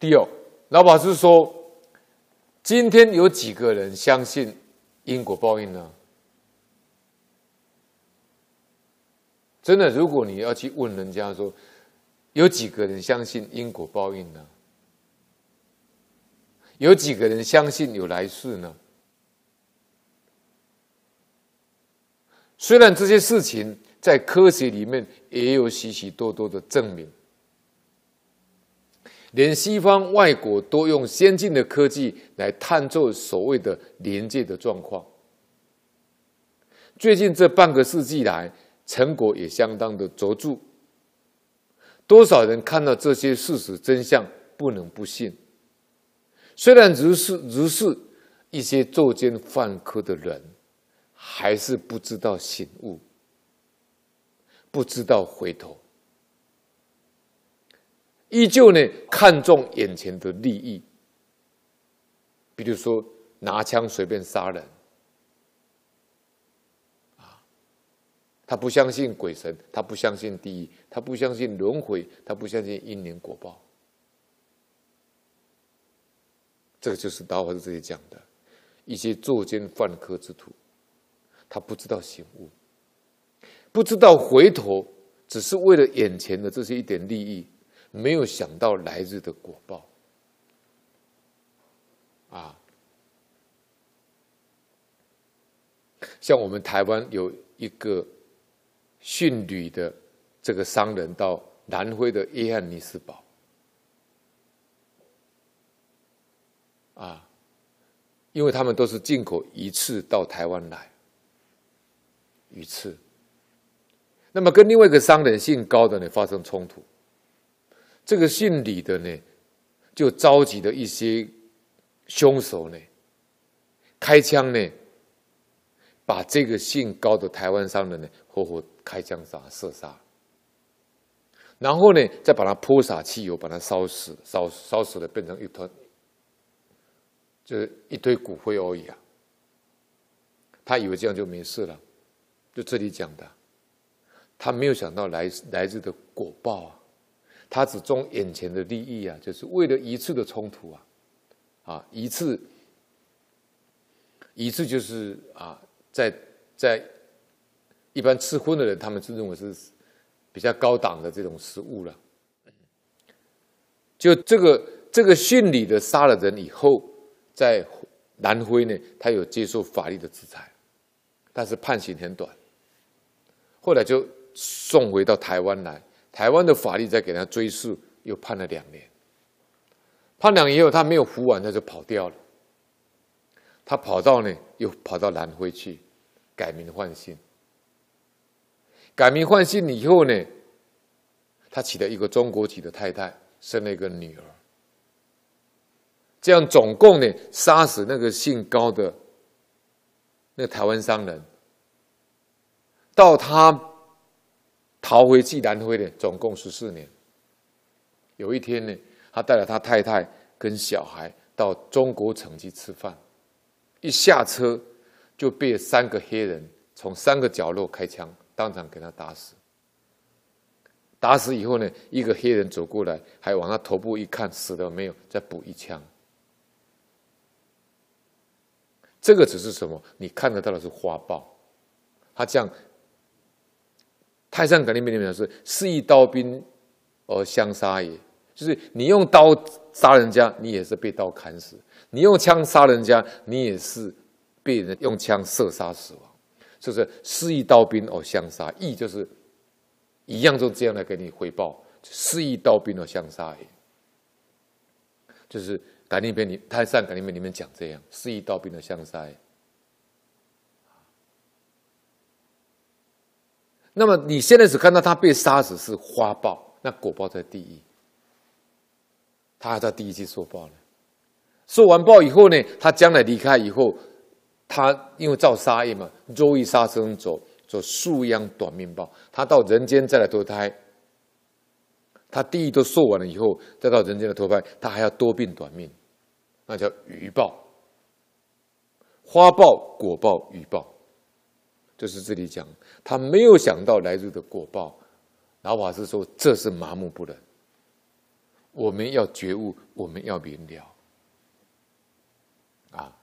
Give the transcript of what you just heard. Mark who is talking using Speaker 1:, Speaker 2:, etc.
Speaker 1: 第二，老法师说，今天有几个人相信因果报应呢？真的，如果你要去问人家说，有几个人相信因果报应呢？有几个人相信有来世呢？虽然这些事情在科学里面也有许许多多的证明，连西方外国都用先进的科技来探测所谓的连接的状况。最近这半个世纪来，成果也相当的卓著。多少人看到这些事实真相，不能不信。虽然如是如是，一些作奸犯科的人。还是不知道醒悟，不知道回头，依旧呢看重眼前的利益，比如说拿枪随便杀人，啊，他不相信鬼神，他不相信地狱，他不相信轮回，他不相信因缘果报，这个就是道法师这里讲的一些作奸犯科之徒。他不知道醒悟，不知道回头，只是为了眼前的这些一点利益，没有想到来日的果报。啊，像我们台湾有一个驯驴的这个商人，到南非的约翰尼斯堡，啊，因为他们都是进口鱼翅到台湾来。鱼翅，那么跟另外一个商人姓高的呢发生冲突，这个姓李的呢就召集了一些凶手呢，开枪呢把这个姓高的台湾商人呢活活开枪杀射杀，然后呢再把他泼洒汽油把他烧死，烧烧死了变成一团，就是一堆骨灰而已啊，他以为这样就没事了。就这里讲的，他没有想到来来日的果报啊，他只重眼前的利益啊，就是为了一次的冲突啊，啊一次，一次就是啊，在在一般吃荤的人，他们就认为是比较高档的这种食物了。就这个这个训理的杀了人以后，在南非呢，他有接受法律的制裁，但是判刑很短。后来就送回到台湾来，台湾的法律再给他追诉，又判了两年。判两年以后，他没有服完，他就跑掉了。他跑到呢，又跑到南非去，改名换姓。改名换姓以后呢，他娶了一个中国籍的太太，生了一个女儿。这样总共呢，杀死那个姓高的那个台湾商人。到他逃回去南非的，总共十四年。有一天呢，他带了他太太跟小孩到中国城去吃饭，一下车就被三个黑人从三个角落开枪，当场给他打死。打死以后呢，一个黑人走过来，还往他头部一看，死了没有，再补一枪。这个只是什么？你看得到的是花豹，他这样。太上感应篇里面是肆意刀兵而相杀也，就是你用刀杀人家，你也是被刀砍死；你用枪杀人家，你也是被人用枪射杀死亡。就是肆意刀兵而相杀，义就是一样，就这样来给你回报。肆意刀兵而相杀也，就是感应篇里太上感应篇里面讲这样，肆意刀兵而相杀。那么你现在只看到他被杀死是花报，那果报在地狱，他还在第一期受报呢。受完报以后呢，他将来离开以后，他因为造杀业嘛，若欲杀生走走数殃短命报，他到人间再来投胎，他地狱都受完了以后，再到人间的投胎，他还要多病短命，那叫余报。花报、果报、余报。就是这里讲，他没有想到来日的果报。老法师说，这是麻木不仁。我们要觉悟，我们要明了。啊。